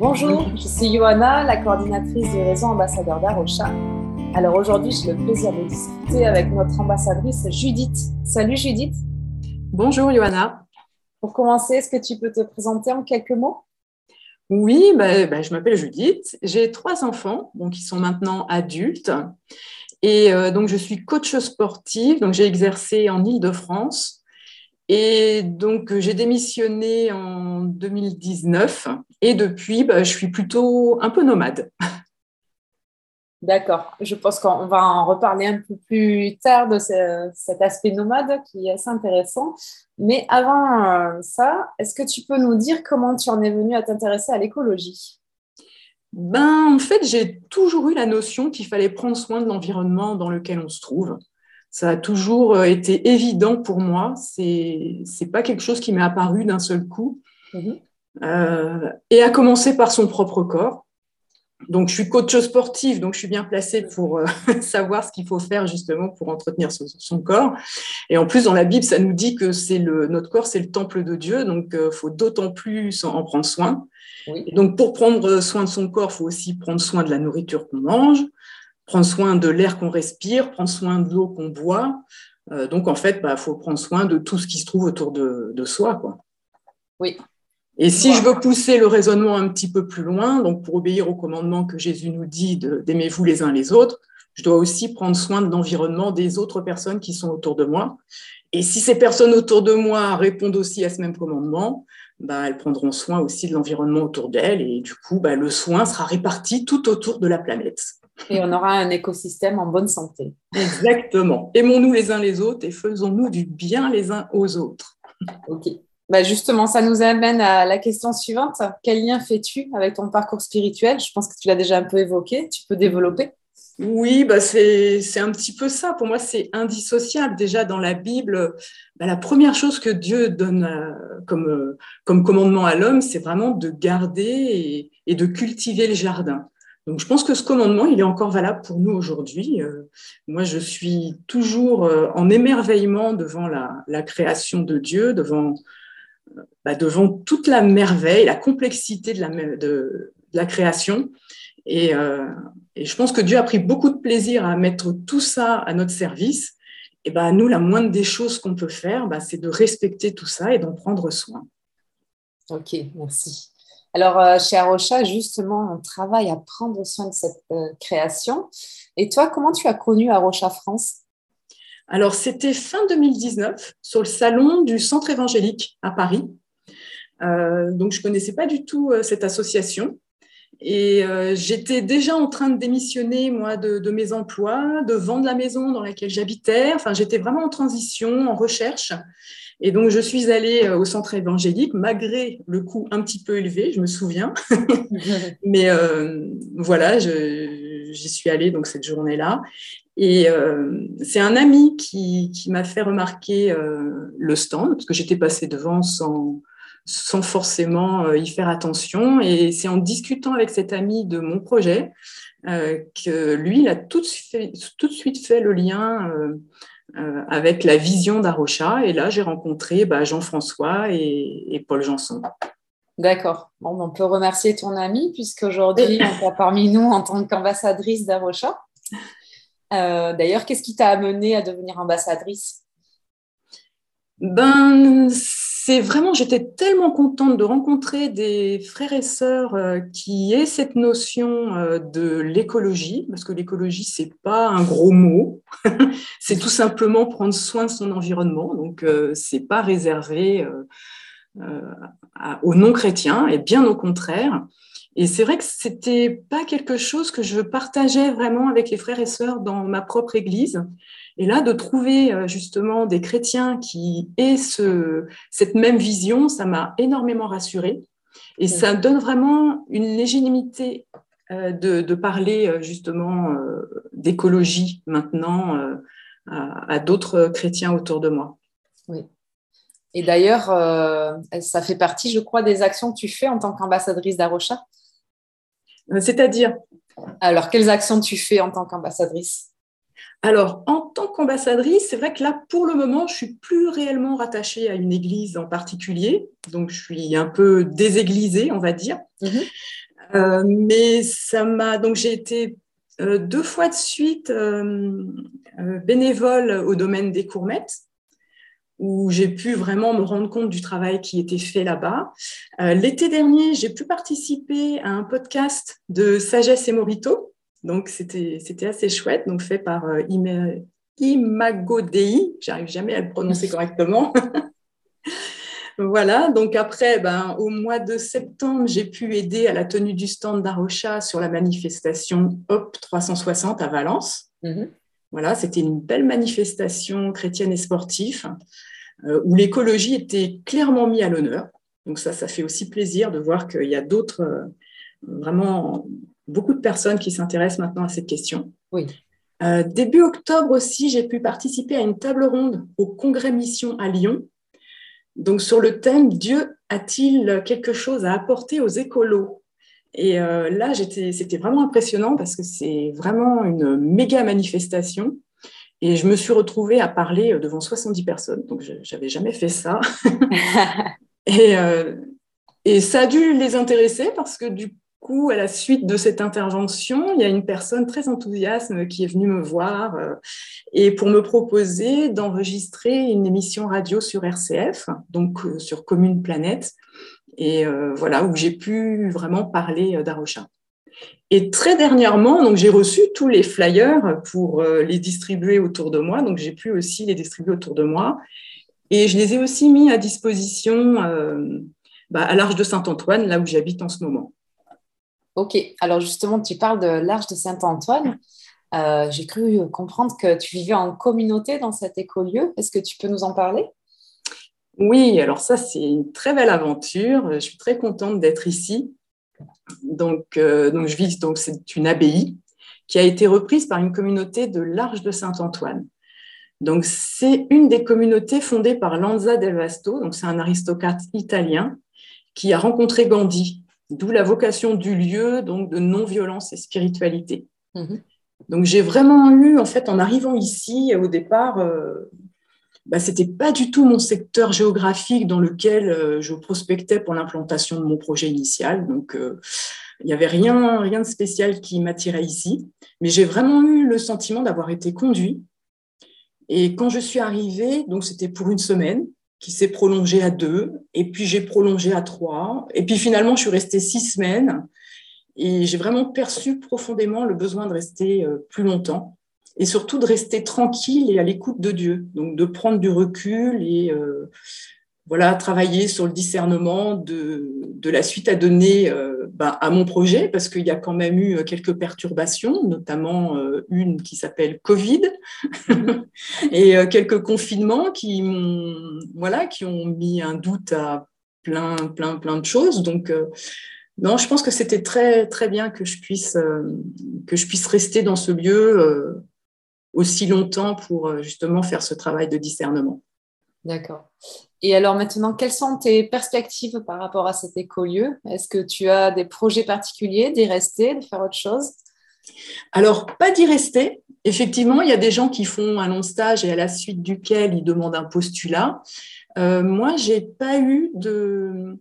Bonjour, je suis Johanna, la coordinatrice du réseau ambassadeur d'Arocha. Alors aujourd'hui, j'ai le plaisir de discuter avec notre ambassadrice Judith. Salut Judith. Bonjour Johanna. Pour commencer, est-ce que tu peux te présenter en quelques mots? Oui, bah, bah, je m'appelle Judith. J'ai trois enfants, donc qui sont maintenant adultes. Et euh, donc, je suis coach sportive. Donc, j'ai exercé en Ile-de-France. Et donc, j'ai démissionné en 2019. Et depuis, bah, je suis plutôt un peu nomade. D'accord. Je pense qu'on va en reparler un peu plus tard de cet aspect nomade qui est assez intéressant. Mais avant euh, ça, est-ce que tu peux nous dire comment tu en es venu à t'intéresser à l'écologie? Ben, En fait, j'ai toujours eu la notion qu'il fallait prendre soin de l'environnement dans lequel on se trouve. Ça a toujours euh, été évident pour moi. Ce n'est pas quelque chose qui m'est apparu d'un seul coup. Mhm. Euh, et à commencer par son propre corps. Donc, je suis coach sportif, donc je suis bien placée pour euh, savoir ce qu'il faut faire justement pour entretenir son, corps. Et en plus, dans la Bible, ça nous dit que c'est le, notre corps, c'est le temple de Dieu, donc il euh, faut d'autant plus en, prendre soin. donc, pour prendre soin de son corps, il faut aussi prendre soin de la nourriture qu'on mange, prendre soin de l'air qu'on respire, prendre soin de l'eau qu'on boit. Euh, donc, en fait, il bah, faut prendre soin de tout ce qui se trouve autour de, de soi. Quoi. Oui, et si je veux pousser le raisonnement un petit peu plus loin, donc pour obéir au commandement que Jésus nous dit d'aimez-vous les uns les autres, je dois aussi prendre soin de l'environnement des autres personnes qui sont autour de moi. Et si ces personnes autour de moi répondent aussi à ce même commandement, bah, elles prendront soin aussi de l'environnement autour d'elles. Et du coup, bah, le soin sera réparti tout autour de la planète. Et on aura un écosystème en bonne santé. Exactement. Aimons-nous les uns les autres et faisons-nous du bien les uns aux autres. OK. Bah, justement, ça nous amène à la question suivante. Quel lien fais-tu avec ton parcours spirituel? Je pense que tu l'as déjà un peu évoqué. Tu peux développer Oui, bah c'est un petit peu ça. Pour moi, c'est indissociable. Déjà, dans la Bible, bah, la première chose que Dieu donne euh, comme, euh, comme commandement à l'homme, c'est vraiment de garder et, de cultiver le jardin. Donc, je pense que ce commandement, il est encore valable pour nous aujourd'hui. Euh, moi, je suis toujours en émerveillement devant la, création de Dieu, devant bah, devant toute la merveille, la complexité de la, création. Euh, et, je pense que Dieu a pris beaucoup de plaisir à mettre tout ça à notre service. Et bah, nous, la moindre des choses qu'on peut faire, bah, c'est de respecter tout ça et d'en prendre soin. Ok, merci. Alors, euh, chez Arocha, justement, on travaille à prendre soin de cette euh, création. Et toi, comment tu as connu Arocha France? Alors, c'était fin 2019 sur le salon du Centre évangélique à Paris. Euh, donc, je ne connaissais pas du tout cette association. Et euh, j'étais déjà en train de démissionner, moi, de, mes emplois, de vendre la maison dans laquelle j'habitais. Enfin, j'étais vraiment en transition, en recherche. Et donc, je suis allée au centre évangélique, malgré le coût un petit peu élevé, je me souviens. Mais voilà, j'y suis allée donc cette journée-là. Et euh, c'est un ami qui, m'a fait remarquer euh, le stand, parce que j'étais passée devant sans, sans forcément euh, y faire attention. Et c'est en discutant avec cet ami de mon projet que lui, il a tout de, suite, tout de suite fait le lien avec la vision d'Arocha. Et là, j'ai rencontré bah, Jean-François et, et, Paul Janson. D'accord. Bon, on peut remercier ton ami, puisqu'aujourd'hui, on est parmi nous en tant qu'ambassadrice d'Arocha. Euh, d'ailleurs, qu'est-ce qui t'a amené à devenir ambassadrice? Ben, c'est vraiment, j'étais tellement contente de rencontrer des frères et sœurs euh, qui aient cette notion euh, de l'écologie, parce que l'écologie, c'est pas un gros mot, c'est tout simplement prendre soin de son environnement, donc c'est pas réservé aux non-chrétiens, et bien au contraire. Et c'est vrai que c'était pas quelque chose que je partageais vraiment avec les frères et sœurs dans ma propre église. Et là, de trouver euh, justement des chrétiens qui aient ce, cette même vision, ça m'a énormément rassurée. Et ça donne vraiment une légitimité euh, de, de parler euh, justement d'écologie maintenant à, à d'autres chrétiens autour de moi. Oui. Et d'ailleurs, ça fait partie, je crois, des actions que tu fais en tant qu'ambassadrice d'Arocha c'est-à-dire Alors, quelles actions tu fais en tant qu'ambassadrice? Alors, en tant qu'ambassadrice, c'est vrai que là, pour le moment, je suis plus réellement rattachée à une église en particulier, donc je suis un peu déséglisée, on va dire. Mhm. mais ça m'a donc j'ai été deux fois de suite bénévole au domaine des courmettes où j'ai pu vraiment me rendre compte du travail qui était fait là-bas. Euh, l'été dernier, j'ai pu participer à un podcast de Sagesse et Morito. Donc, c'était assez chouette, donc fait par euh, Imago Dei. J'arrive jamais à le prononcer correctement. voilà, donc après, ben, au mois de septembre, j'ai pu aider à la tenue du stand d'Arocha sur la manifestation HOP 360 à Valence. Mm-hmm. Voilà, c'était une belle manifestation chrétienne et sportive où l'écologie était clairement mise à l'honneur. Donc ça, ça fait aussi plaisir de voir qu'il y a d'autres, euh, vraiment beaucoup de personnes qui s'intéressent maintenant à cette question. Oui. Euh, début octobre aussi, j'ai pu participer à une table ronde au Congrès Mission à Lyon. Donc sur le thème Dieu a-t-il quelque chose à apporter aux écolos? Et là, c'était vraiment impressionnant parce que c'est vraiment une méga manifestation et je me suis retrouvée à parler euh, devant 70 personnes. Donc, je n'avais jamais fait ça. et, euh, et, ça a dû les intéresser parce que du coup, à la suite de cette intervention, il y a une personne très enthousiaste qui est venue me voir euh, et pour me proposer d'enregistrer une émission radio sur RCF, donc sur Commune Planète. Et voilà, où j'ai pu vraiment parler d'Arocha. Et très dernièrement, donc j'ai reçu tous les flyers pour euh, les distribuer autour de moi. Donc j'ai pu aussi les distribuer autour de moi. Et je les ai aussi mis à disposition euh, bah, à l'Arche de Saint-Antoine, là où j'habite en ce moment. Ok, alors justement, tu parles de l'Arche de Saint-Antoine. Euh, j'ai cru comprendre que tu vivais en communauté dans cet écolieu. Est-ce que tu peux nous en parler? Oui, alors ça, c'est une très belle aventure. Je suis très contente d'être ici. Donc, euh, donc je vis, donc c'est une abbaye qui a été reprise par une communauté de l'Arche de Saint-Antoine. Donc, c'est une des communautés fondées par Lanza del Vasto, donc c'est un aristocrate italien qui a rencontré Gandhi, d'où la vocation du lieu, donc de non-violence et spiritualité. Mhm. Donc, j'ai vraiment eu, en fait, en arrivant ici, au départ, euh, bah, ce n'était pas du tout mon secteur géographique dans lequel euh, je prospectais pour l'implantation de mon projet initial. Donc, euh, il n'y avait rien, rien de spécial qui m'attirait ici. Mais j'ai vraiment eu le sentiment d'avoir été conduit. Et quand je suis arrivée, donc c'était pour une semaine, qui s'est prolongée à deux, et puis j'ai prolongé à trois, et puis finalement je suis restée six semaines, et j'ai vraiment perçu profondément le besoin de rester euh, plus longtemps et surtout de rester tranquille et à l'écoute de Dieu. Donc de prendre du recul et euh, voilà, travailler sur le discernement de, de la suite à donner euh, ben, à mon projet, parce qu'il y a quand même eu quelques perturbations, notamment euh, une qui s'appelle Covid, et quelques confinements qui, voilà, qui ont mis un doute à plein, plein, plein de choses. Donc, non, je pense que c'était très, très bien que je puisse, que je puisse rester dans ce lieu aussi longtemps pour euh, justement faire ce travail de discernement. D'accord. Et alors maintenant, quelles sont tes perspectives par rapport à cet écolieu? Est-ce que tu as des projets particuliers d'y rester, de faire autre chose? Alors, pas d'y rester. Effectivement, il y a des gens qui font un long stage et à la suite duquel ils demandent un postulat. Euh, moi, j'ai pas eu de,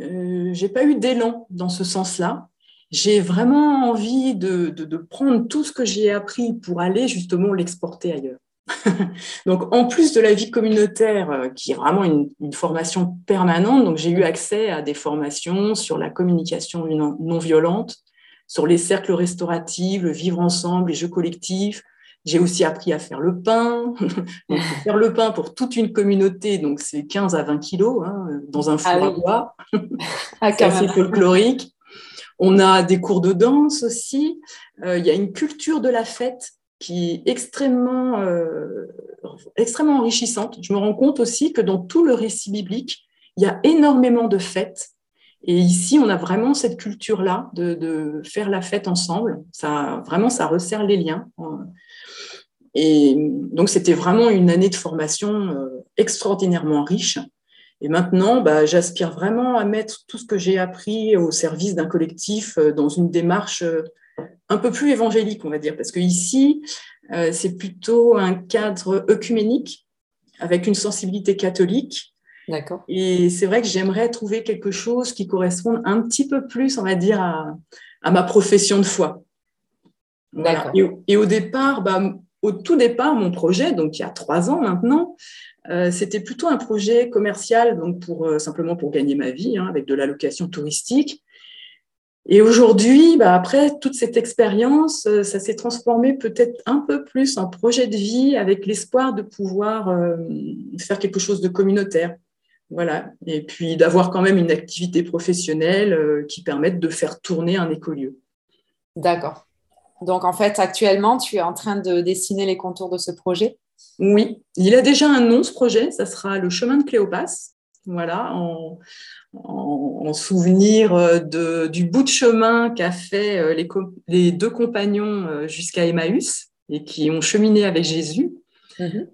euh, j'ai pas eu d'élan dans ce sens-là j'ai vraiment envie de, prendre tout ce que j'ai appris pour aller justement l'exporter ailleurs. donc, en plus de la vie communautaire, euh, qui est vraiment une, formation permanente, donc j'ai eu accès à des formations sur la communication non, violente, sur les cercles restauratifs, le vivre ensemble, les jeux collectifs. J'ai aussi appris à faire le pain. donc, faire le pain pour toute une communauté, donc c'est 15 à 20 kilos hein, dans un four ah à bois. Ah, c'est assez folklorique. On a des cours de danse aussi. Euh, il y a une culture de la fête qui est extrêmement, euh, extrêmement enrichissante. Je me rends compte aussi que dans tout le récit biblique, il y a énormément de fêtes. Et ici, on a vraiment cette culture-là de, faire la fête ensemble. Ça, vraiment, ça resserre les liens. Et donc, c'était vraiment une année de formation euh, extraordinairement riche. Et maintenant, bah, j'aspire vraiment à mettre tout ce que j'ai appris au service d'un collectif euh, dans une démarche euh, un peu plus évangélique, on va dire, parce que ici, euh, c'est plutôt un cadre œcuménique avec une sensibilité catholique. D'accord. Et c'est vrai que j'aimerais trouver quelque chose qui corresponde un petit peu plus, on va dire, à, ma profession de foi. Voilà. Et, au départ, bah, au tout départ, mon projet, donc il y a trois ans maintenant, euh, c'était plutôt un projet commercial, donc pour, euh, simplement pour gagner ma vie, hein, avec de la location touristique. Et aujourd'hui, bah, après toute cette expérience, euh, ça s'est transformé peut-être un peu plus en projet de vie avec l'espoir de pouvoir faire quelque chose de communautaire. Voilà. Et puis d'avoir quand même une activité professionnelle qui permette de faire tourner un écolieu. D'accord. Donc en fait, actuellement, tu es en train de dessiner les contours de ce projet? Oui, il a déjà un nom, ce projet. Ça sera le chemin de Cléopas. Voilà, en, souvenir euh, de, du bout de chemin qu'a fait euh, les, les, deux compagnons euh, jusqu'à Emmaüs et qui ont cheminé avec Jésus. Mhm.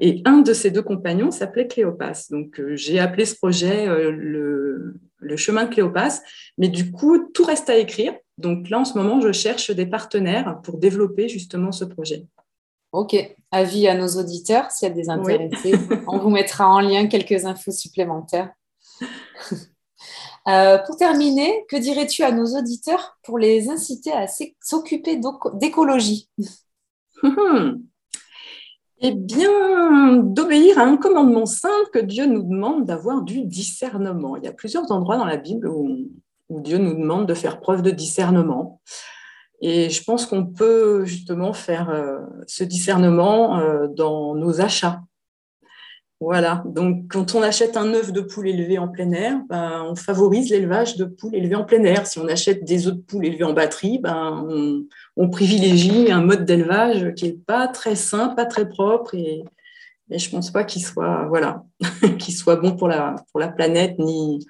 et un de ces deux compagnons s'appelait Cléopas. Donc, j'ai appelé ce projet le, le, chemin de Cléopas. Mais du coup, tout reste à écrire. Donc là, en ce moment, je cherche des partenaires pour développer justement ce projet. Ok, avis à nos auditeurs, s'il y a des intéressés, on vous mettra en lien quelques infos supplémentaires. Euh, pour terminer, que dirais-tu à nos auditeurs pour les inciter à s'occuper d'écologie? Eh bien, d'obéir à un commandement simple que Dieu nous demande d'avoir du discernement. Il y a plusieurs endroits dans la Bible où où Dieu nous demande de faire preuve de discernement. Et je pense qu'on peut justement faire euh, ce discernement euh, dans nos achats. Voilà, donc quand on achète un œuf de poule élevé en plein air, ben, on favorise l'élevage de poules élevées en plein air. Si on achète des œufs de poules élevés en batterie, ben, on, privilégie un mode d'élevage qui n'est pas très sain, pas très propre et, je ne pense pas qu'il soit, voilà, soit bon pour la, planète ni,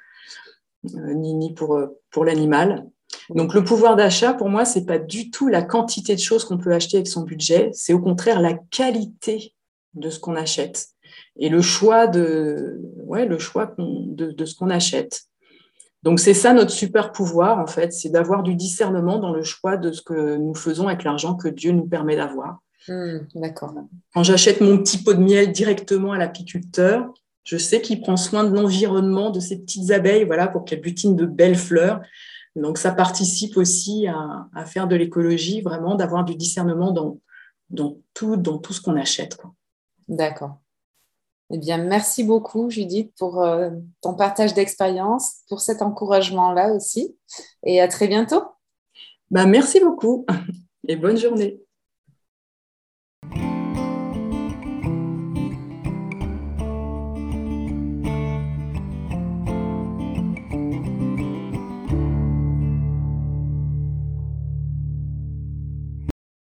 euh, ni, euh, pour l'animal. Donc le pouvoir d'achat, pour moi, c'est pas du tout la quantité de choses qu'on peut acheter avec son budget, c'est au contraire la qualité de ce qu'on achète et le choix de, ouais, le choix de, de ce qu'on achète. Donc c'est ça notre super pouvoir en fait, c'est d'avoir du discernement dans le choix de ce que nous faisons avec l'argent que Dieu nous permet d'avoir. Hmm, d'accord. Quand j'achète mon petit pot de miel directement à l'apiculteur, je sais qu'il prend soin de l'environnement de ces petites abeilles, voilà, pour qu'elles butinent de belles fleurs. Donc, ça participe aussi à, faire de l'écologie, vraiment, d'avoir du discernement dans, dans, tout, dans tout ce qu'on achète. D'accord. Eh bien, merci beaucoup, Judith, pour euh, ton partage d'expérience, pour cet encouragement-là aussi. Et à très bientôt. Bah, merci beaucoup et bonne journée.